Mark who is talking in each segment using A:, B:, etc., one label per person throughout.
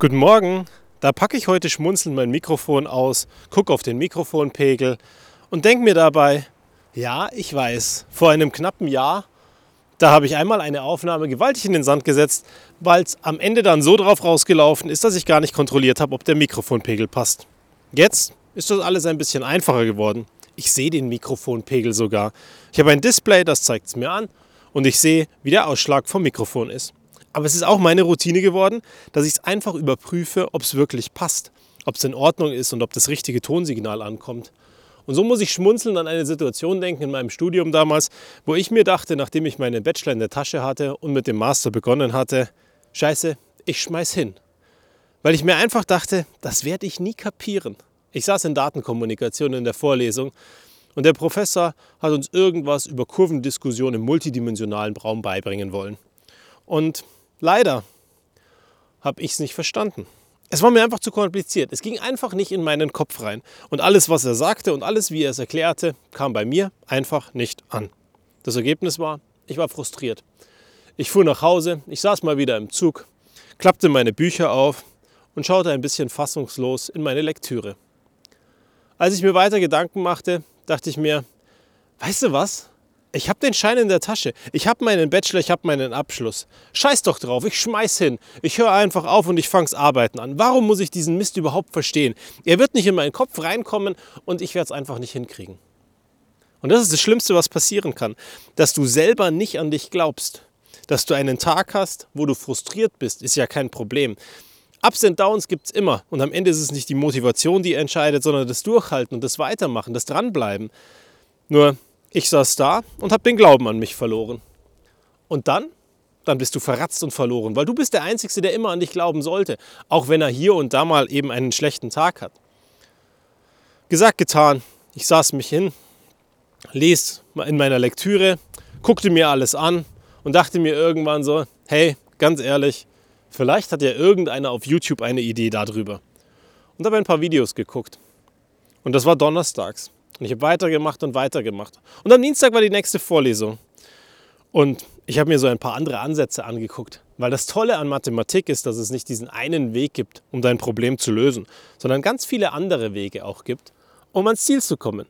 A: Guten Morgen. Da packe ich heute schmunzelnd mein Mikrofon aus, gucke auf den Mikrofonpegel und denke mir dabei, ja, ich weiß, vor einem knappen Jahr, da habe ich einmal eine Aufnahme gewaltig in den Sand gesetzt, weil es am Ende dann so drauf rausgelaufen ist, dass ich gar nicht kontrolliert habe, ob der Mikrofonpegel passt. Jetzt ist das alles ein bisschen einfacher geworden. Ich sehe den Mikrofonpegel sogar. Ich habe ein Display, das zeigt es mir an und ich sehe, wie der Ausschlag vom Mikrofon ist. Aber es ist auch meine Routine geworden, dass ich es einfach überprüfe, ob es wirklich passt, ob es in Ordnung ist und ob das richtige Tonsignal ankommt. Und so muss ich schmunzeln an eine Situation denken in meinem Studium damals, wo ich mir dachte, nachdem ich meinen Bachelor in der Tasche hatte und mit dem Master begonnen hatte, scheiße, ich schmeiß hin. Weil ich mir einfach dachte, das werde ich nie kapieren. Ich saß in Datenkommunikation in der Vorlesung und der Professor hat uns irgendwas über Kurvendiskussion im multidimensionalen Raum beibringen wollen. Und Leider habe ich es nicht verstanden. Es war mir einfach zu kompliziert. Es ging einfach nicht in meinen Kopf rein. Und alles, was er sagte und alles, wie er es erklärte, kam bei mir einfach nicht an. Das Ergebnis war, ich war frustriert. Ich fuhr nach Hause, ich saß mal wieder im Zug, klappte meine Bücher auf und schaute ein bisschen fassungslos in meine Lektüre. Als ich mir weiter Gedanken machte, dachte ich mir, weißt du was? Ich habe den Schein in der Tasche. Ich habe meinen Bachelor, ich habe meinen Abschluss. Scheiß doch drauf, ich schmeiß hin. Ich höre einfach auf und ich fangs arbeiten an. Warum muss ich diesen Mist überhaupt verstehen? Er wird nicht in meinen Kopf reinkommen und ich werde es einfach nicht hinkriegen. Und das ist das Schlimmste, was passieren kann, dass du selber nicht an dich glaubst. Dass du einen Tag hast, wo du frustriert bist, ist ja kein Problem. Ups und Downs gibt es immer. Und am Ende ist es nicht die Motivation, die entscheidet, sondern das Durchhalten und das Weitermachen, das Dranbleiben. Nur ich saß da und habe den Glauben an mich verloren. Und dann? Dann bist du verratzt und verloren, weil du bist der Einzige, der immer an dich glauben sollte, auch wenn er hier und da mal eben einen schlechten Tag hat. Gesagt, getan. Ich saß mich hin, les in meiner Lektüre, guckte mir alles an und dachte mir irgendwann so, hey, ganz ehrlich, vielleicht hat ja irgendeiner auf YouTube eine Idee darüber. Und habe ein paar Videos geguckt. Und das war donnerstags. Und ich habe weitergemacht und weitergemacht. Und am Dienstag war die nächste Vorlesung. Und ich habe mir so ein paar andere Ansätze angeguckt. Weil das Tolle an Mathematik ist, dass es nicht diesen einen Weg gibt, um dein Problem zu lösen, sondern ganz viele andere Wege auch gibt, um ans Ziel zu kommen.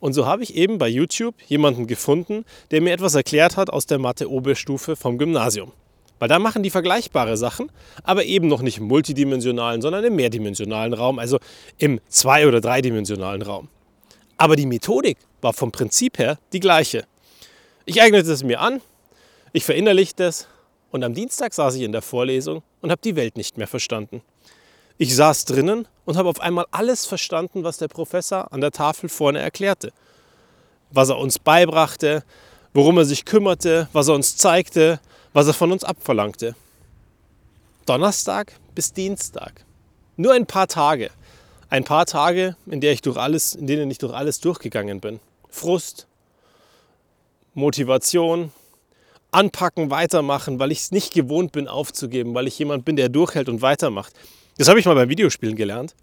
A: Und so habe ich eben bei YouTube jemanden gefunden, der mir etwas erklärt hat aus der Mathe-Oberstufe vom Gymnasium. Weil da machen die vergleichbare Sachen, aber eben noch nicht im multidimensionalen, sondern im mehrdimensionalen Raum, also im zwei- oder dreidimensionalen Raum. Aber die Methodik war vom Prinzip her die gleiche. Ich eignete es mir an, ich verinnerlichte es und am Dienstag saß ich in der Vorlesung und habe die Welt nicht mehr verstanden. Ich saß drinnen und habe auf einmal alles verstanden, was der Professor an der Tafel vorne erklärte. Was er uns beibrachte, worum er sich kümmerte, was er uns zeigte, was er von uns abverlangte. Donnerstag bis Dienstag. Nur ein paar Tage ein paar Tage, in, der ich durch alles, in denen ich durch alles durchgegangen bin. Frust, Motivation, anpacken, weitermachen, weil ich es nicht gewohnt bin aufzugeben, weil ich jemand bin, der durchhält und weitermacht. Das habe ich mal beim Videospielen gelernt.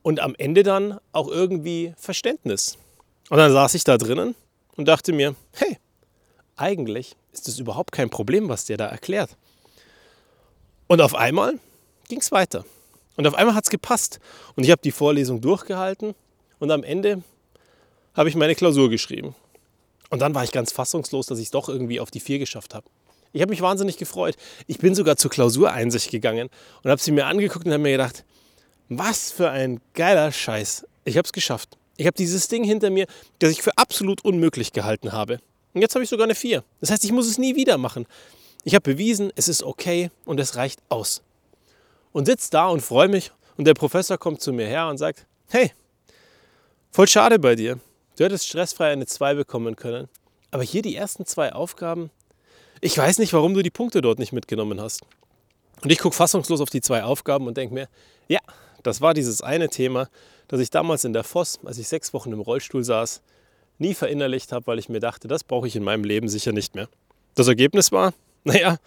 A: Und am Ende dann auch irgendwie Verständnis. Und dann saß ich da drinnen und dachte mir, hey, eigentlich ist es überhaupt kein Problem, was der da erklärt. Und auf einmal ging es weiter. Und auf einmal hat es gepasst. Und ich habe die Vorlesung durchgehalten und am Ende habe ich meine Klausur geschrieben. Und dann war ich ganz fassungslos, dass ich es doch irgendwie auf die vier geschafft habe. Ich habe mich wahnsinnig gefreut. Ich bin sogar zur Klausureinsicht gegangen und habe sie mir angeguckt und habe mir gedacht, was für ein geiler Scheiß. Ich habe es geschafft. Ich habe dieses Ding hinter mir, das ich für absolut unmöglich gehalten habe. Und jetzt habe ich sogar eine 4. Das heißt, ich muss es nie wieder machen. Ich habe bewiesen, es ist okay und es reicht aus und sitze da und freue mich. Und der Professor kommt zu mir her und sagt, hey, voll schade bei dir. Du hättest stressfrei eine 2 bekommen können. Aber hier die ersten zwei Aufgaben, ich weiß nicht, warum du die Punkte dort nicht mitgenommen hast. Und ich gucke fassungslos auf die zwei Aufgaben und denke mir, ja, das war dieses eine Thema, das ich damals in der Voss, als ich sechs Wochen im Rollstuhl saß, nie verinnerlicht habe, weil ich mir dachte, das brauche ich in meinem Leben sicher nicht mehr. Das Ergebnis war, naja,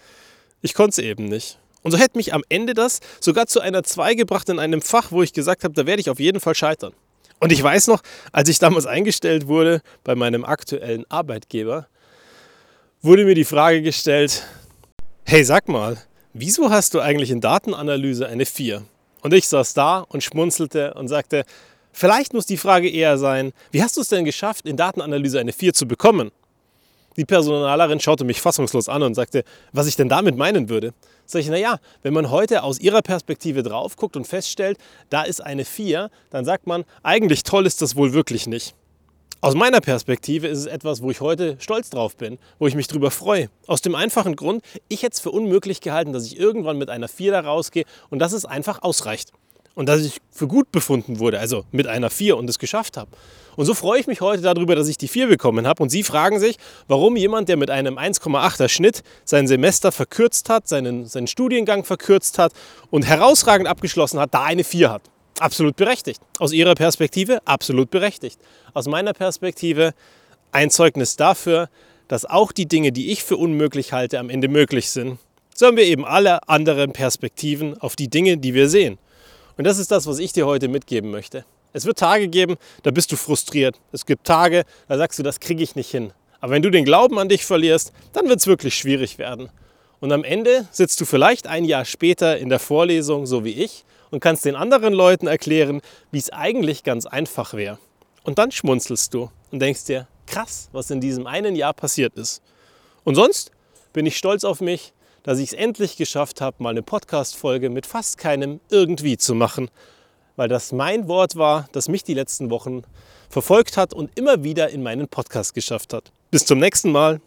A: ich konnte es eben nicht. Und so hätte mich am Ende das sogar zu einer 2 gebracht in einem Fach, wo ich gesagt habe, da werde ich auf jeden Fall scheitern. Und ich weiß noch, als ich damals eingestellt wurde bei meinem aktuellen Arbeitgeber, wurde mir die Frage gestellt, hey sag mal, wieso hast du eigentlich in Datenanalyse eine 4? Und ich saß da und schmunzelte und sagte, vielleicht muss die Frage eher sein, wie hast du es denn geschafft, in Datenanalyse eine 4 zu bekommen? Die Personalerin schaute mich fassungslos an und sagte, was ich denn damit meinen würde. Sag ich, naja, wenn man heute aus ihrer Perspektive drauf guckt und feststellt, da ist eine 4, dann sagt man, eigentlich toll ist das wohl wirklich nicht. Aus meiner Perspektive ist es etwas, wo ich heute stolz drauf bin, wo ich mich drüber freue. Aus dem einfachen Grund, ich hätte es für unmöglich gehalten, dass ich irgendwann mit einer 4 da rausgehe und dass es einfach ausreicht. Und dass ich für gut befunden wurde, also mit einer 4 und es geschafft habe. Und so freue ich mich heute darüber, dass ich die 4 bekommen habe. Und Sie fragen sich, warum jemand, der mit einem 1,8er Schnitt sein Semester verkürzt hat, seinen, seinen Studiengang verkürzt hat und herausragend abgeschlossen hat, da eine 4 hat. Absolut berechtigt. Aus Ihrer Perspektive absolut berechtigt. Aus meiner Perspektive ein Zeugnis dafür, dass auch die Dinge, die ich für unmöglich halte, am Ende möglich sind. So haben wir eben alle anderen Perspektiven auf die Dinge, die wir sehen. Und das ist das, was ich dir heute mitgeben möchte. Es wird Tage geben, da bist du frustriert. Es gibt Tage, da sagst du, das kriege ich nicht hin. Aber wenn du den Glauben an dich verlierst, dann wird es wirklich schwierig werden. Und am Ende sitzt du vielleicht ein Jahr später in der Vorlesung, so wie ich, und kannst den anderen Leuten erklären, wie es eigentlich ganz einfach wäre. Und dann schmunzelst du und denkst dir, krass, was in diesem einen Jahr passiert ist. Und sonst bin ich stolz auf mich, dass ich es endlich geschafft habe, mal eine Podcast-Folge mit fast keinem irgendwie zu machen, weil das mein Wort war, das mich die letzten Wochen verfolgt hat und immer wieder in meinen Podcast geschafft hat. Bis zum nächsten Mal.